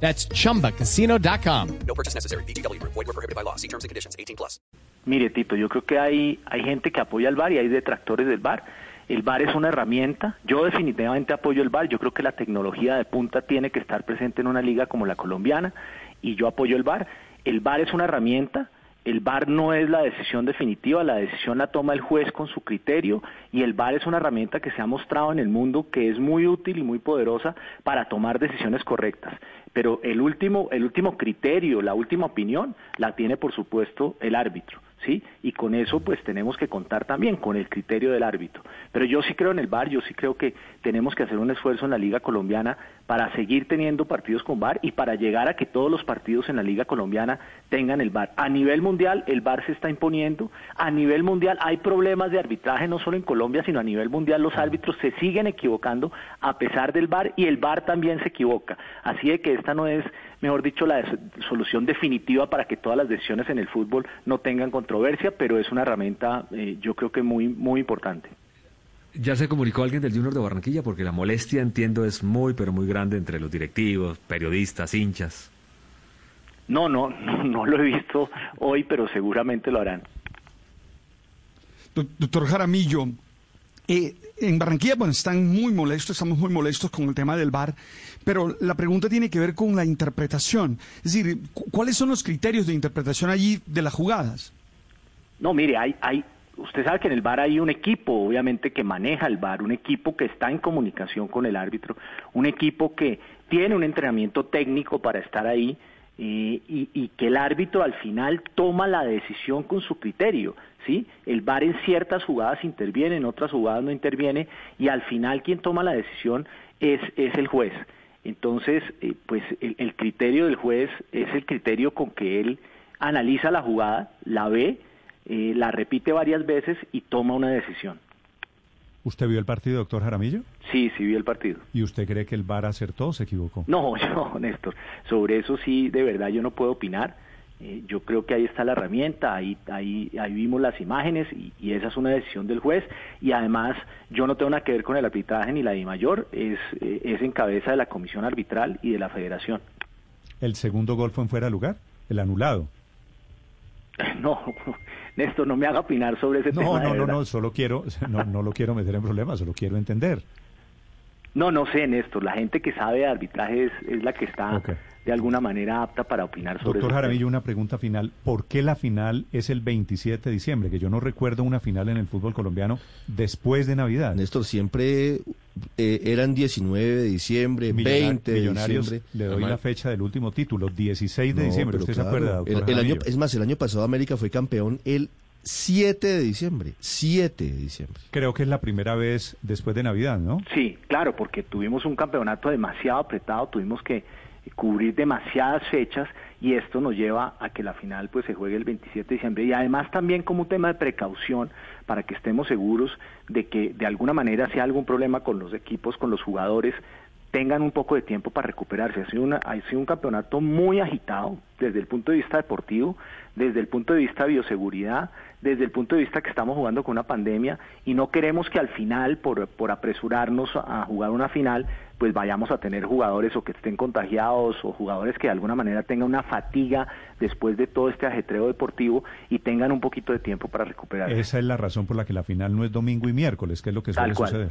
That's chumbacasino.com. No purchase necessary. BGW. Void were prohibited by law. See terms and conditions. 18 plus. Mire, Tito, yo creo que hay, hay gente que apoya el VAR y hay detractores del VAR. El VAR es una herramienta. Yo definitivamente apoyo el VAR. Yo creo que la tecnología de punta tiene que estar presente en una liga como la colombiana y yo apoyo el VAR. El VAR es una herramienta. El VAR no es la decisión definitiva, la decisión la toma el juez con su criterio y el VAR es una herramienta que se ha mostrado en el mundo que es muy útil y muy poderosa para tomar decisiones correctas. Pero el último, el último criterio, la última opinión, la tiene por supuesto el árbitro. ¿Sí? Y con eso pues tenemos que contar también con el criterio del árbitro. Pero yo sí creo en el VAR, yo sí creo que tenemos que hacer un esfuerzo en la Liga Colombiana para seguir teniendo partidos con VAR y para llegar a que todos los partidos en la Liga Colombiana tengan el VAR. A nivel mundial el VAR se está imponiendo, a nivel mundial hay problemas de arbitraje no solo en Colombia, sino a nivel mundial los árbitros se siguen equivocando a pesar del VAR y el VAR también se equivoca. Así de que esta no es, mejor dicho, la solución definitiva para que todas las decisiones en el fútbol no tengan controversia, pero es una herramienta eh, yo creo que muy, muy importante. ¿Ya se comunicó alguien del Junior de Barranquilla? Porque la molestia, entiendo, es muy, pero muy grande entre los directivos, periodistas, hinchas. No, no, no, no lo he visto hoy, pero seguramente lo harán. Doctor Jaramillo, eh, en Barranquilla bueno, están muy molestos, estamos muy molestos con el tema del VAR, pero la pregunta tiene que ver con la interpretación. Es decir, ¿cuáles son los criterios de interpretación allí de las jugadas? No, mire, hay, hay, usted sabe que en el VAR hay un equipo, obviamente, que maneja el VAR, un equipo que está en comunicación con el árbitro, un equipo que tiene un entrenamiento técnico para estar ahí, eh, y, que el árbitro al final toma la decisión con su criterio, ¿sí? El VAR en ciertas jugadas interviene, en otras jugadas no interviene y al final quien toma la decisión es, es el juez. Entonces, eh, pues el, el, criterio del juez es el criterio con que él analiza la jugada, la ve, eh, la repite varias veces y toma una decisión. ¿Usted vio el partido, doctor Jaramillo? Sí, sí vi el partido. ¿Y usted cree que el VAR acertó o se equivocó? No, yo, Néstor, sobre eso sí, de verdad yo no puedo opinar. Eh, yo creo que ahí está la herramienta, ahí, ahí, ahí vimos las imágenes y, y, esa es una decisión del juez. Y además, yo no tengo nada que ver con el arbitraje ni la de mayor, es, eh, es en cabeza de la comisión arbitral y de la federación. ¿El segundo gol fue en fuera de lugar? ¿El anulado? No, Néstor, no me haga opinar sobre ese no, tema. No, no, no, solo quiero, no, no lo quiero meter en problemas, solo quiero entender. No, no sé, Néstor. La gente que sabe de arbitraje es, es la que está okay. De alguna manera apta para opinar sobre Doctor Jaramillo, una pregunta final. ¿Por qué la final es el 27 de diciembre? Que yo no recuerdo una final en el fútbol colombiano después de Navidad. Néstor, siempre eh, eran 19 de diciembre, Millonar 20 de Millonarios, diciembre. Le doy la fecha del último título, 16 de No, diciembre. ¿Usted claro, se acuerda, doctor el, el año, Jaramillo? Es más, el año pasado América fue campeón el 7 de diciembre. 7 de diciembre. Creo que es la primera vez después de Navidad, ¿no? Sí, claro, porque tuvimos un campeonato demasiado apretado, tuvimos que cubrir demasiadas fechas y esto nos lleva a que la final pues se juegue el 27 de diciembre. Y además también como un tema de precaución para que estemos seguros de que de alguna manera si hay algún problema con los equipos, con los jugadores, tengan un poco de tiempo para recuperarse. Ha sido, una, ha sido un campeonato muy agitado desde el punto de vista deportivo, desde el punto de vista de bioseguridad, desde el punto de vista que estamos jugando con una pandemia y no queremos que al final, por, por apresurarnos a jugar una final, pues vayamos a tener jugadores o que estén contagiados o jugadores que de alguna manera tengan una fatiga después de todo este ajetreo deportivo y tengan un poquito de tiempo para recuperarse. Esa es la razón por la que la final no es domingo y miércoles, que es lo que suele Tal